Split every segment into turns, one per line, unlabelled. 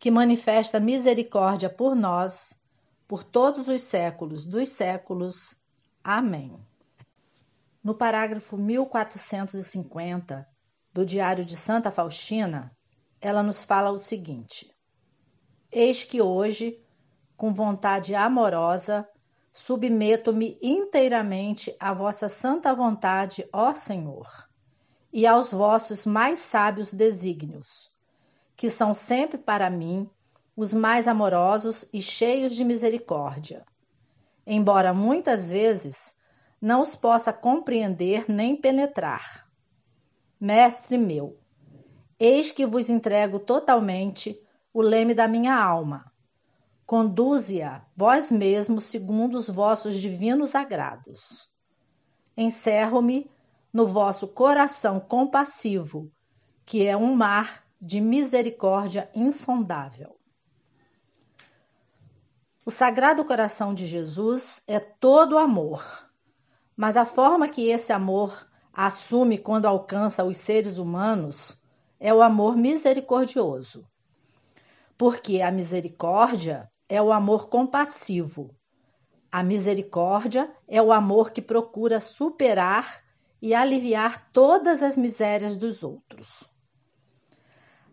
que manifesta misericórdia por nós, por todos os séculos dos séculos. Amém. No parágrafo 1450 do Diário de Santa Faustina, ela nos fala o seguinte: Eis que hoje, com vontade amorosa, submeto-me inteiramente à vossa santa vontade, ó Senhor, e aos vossos mais sábios desígnios que são sempre para mim os mais amorosos e cheios de misericórdia. Embora muitas vezes não os possa compreender nem penetrar. Mestre meu, eis que vos entrego totalmente o leme da minha alma. Conduze-a vós mesmos segundo os vossos divinos agrados. Encerro-me no vosso coração compassivo, que é um mar de misericórdia insondável. O Sagrado Coração de Jesus é todo amor, mas a forma que esse amor assume quando alcança os seres humanos é o amor misericordioso. Porque a misericórdia é o amor compassivo. A misericórdia é o amor que procura superar e aliviar todas as misérias dos outros.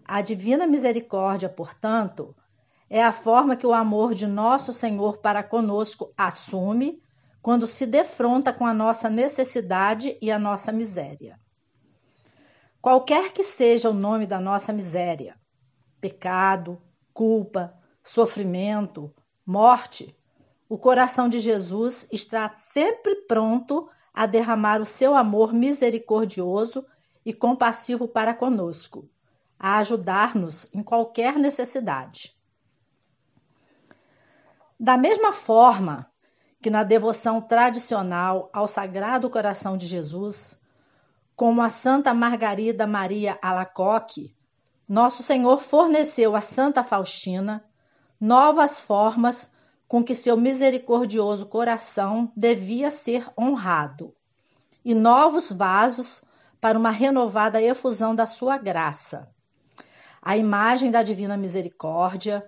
A divina misericórdia, portanto, é a forma que o amor de nosso Senhor para conosco assume quando se defronta com a nossa necessidade e a nossa miséria. Qualquer que seja o nome da nossa miséria, pecado, culpa, sofrimento, morte, o coração de Jesus está sempre pronto a derramar o seu amor misericordioso e compassivo para conosco a ajudar-nos em qualquer necessidade. Da mesma forma que na devoção tradicional ao Sagrado Coração de Jesus, como a Santa Margarida Maria Alacoque, nosso Senhor forneceu a Santa Faustina novas formas com que seu misericordioso coração devia ser honrado, e novos vasos para uma renovada efusão da sua graça a imagem da Divina Misericórdia,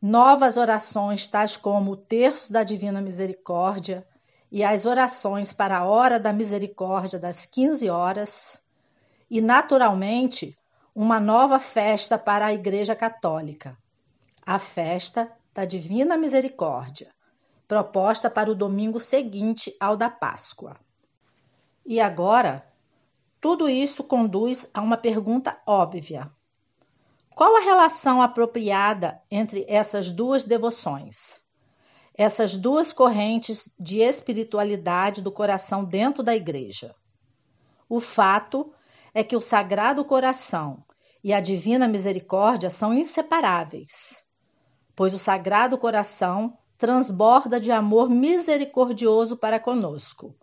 novas orações, tais como o terço da Divina Misericórdia e as orações para a hora da misericórdia das 15 horas, e, naturalmente, uma nova festa para a Igreja Católica, a festa da Divina Misericórdia, proposta para o domingo seguinte ao da Páscoa. E agora, tudo isso conduz a uma pergunta óbvia qual a relação apropriada entre essas duas devoções? Essas duas correntes de espiritualidade do coração dentro da igreja. O fato é que o Sagrado Coração e a Divina Misericórdia são inseparáveis, pois o Sagrado Coração transborda de amor misericordioso para conosco.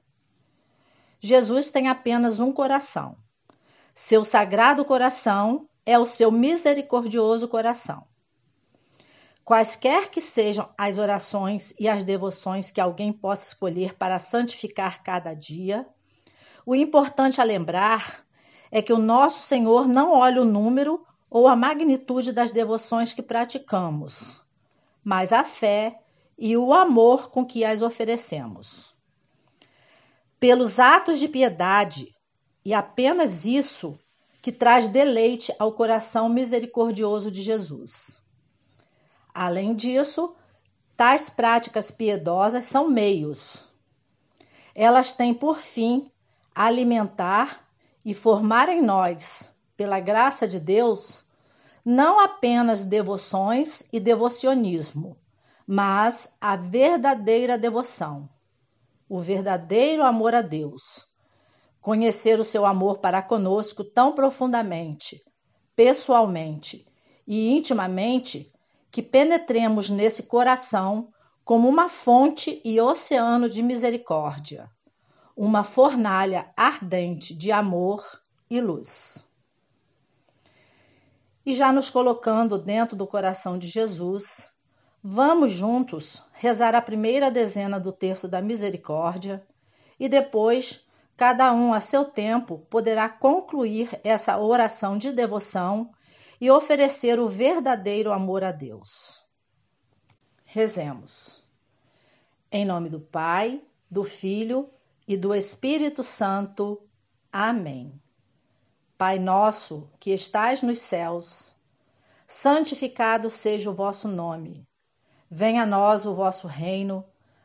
Jesus tem apenas um coração. Seu Sagrado Coração é o seu misericordioso coração. Quaisquer que sejam as orações e as devoções que alguém possa escolher para santificar cada dia, o importante a lembrar é que o nosso Senhor não olha o número ou a magnitude das devoções que praticamos, mas a fé e o amor com que as oferecemos. Pelos atos de piedade, e apenas isso que traz deleite ao coração misericordioso de Jesus. Além disso, tais práticas piedosas são meios, Elas têm por fim alimentar e formar em nós, pela graça de Deus, não apenas devoções e devocionismo, mas a verdadeira devoção, o verdadeiro amor a Deus. Conhecer o seu amor para conosco tão profundamente, pessoalmente e intimamente, que penetremos nesse coração como uma fonte e oceano de misericórdia, uma fornalha ardente de amor e luz. E já nos colocando dentro do coração de Jesus, vamos juntos rezar a primeira dezena do terço da misericórdia e depois, cada um a seu tempo, poderá concluir essa oração de devoção e oferecer o verdadeiro amor a Deus. Rezemos. Em nome do Pai, do Filho e do Espírito Santo. Amém. Pai nosso, que estais nos céus, santificado seja o vosso nome. Venha a nós o vosso reino,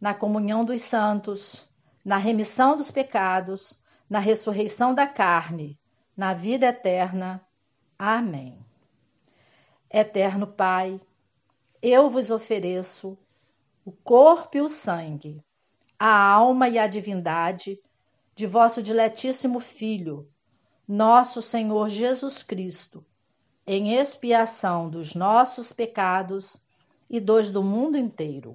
na comunhão dos santos, na remissão dos pecados, na ressurreição da carne, na vida eterna. Amém. Eterno Pai, eu vos ofereço o corpo e o sangue, a alma e a divindade de vosso diletíssimo Filho, nosso Senhor Jesus Cristo, em expiação dos nossos pecados e dos do mundo inteiro.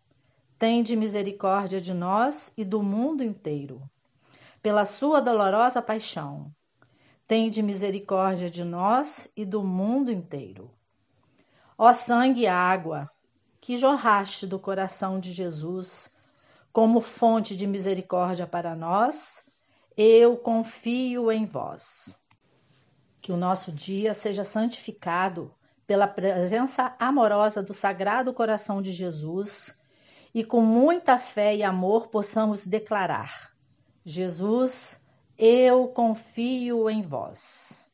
tende misericórdia de nós e do mundo inteiro. Pela sua dolorosa paixão, tende misericórdia de nós e do mundo inteiro. Ó sangue e água, que jorraste do coração de Jesus como fonte de misericórdia para nós, eu confio em vós. Que o nosso dia seja santificado pela presença amorosa do Sagrado Coração de Jesus e com muita fé e amor possamos declarar: Jesus, eu confio em vós.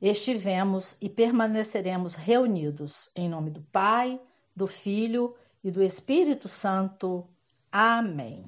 Estivemos e permaneceremos reunidos em nome do Pai, do Filho e do Espírito Santo. Amém.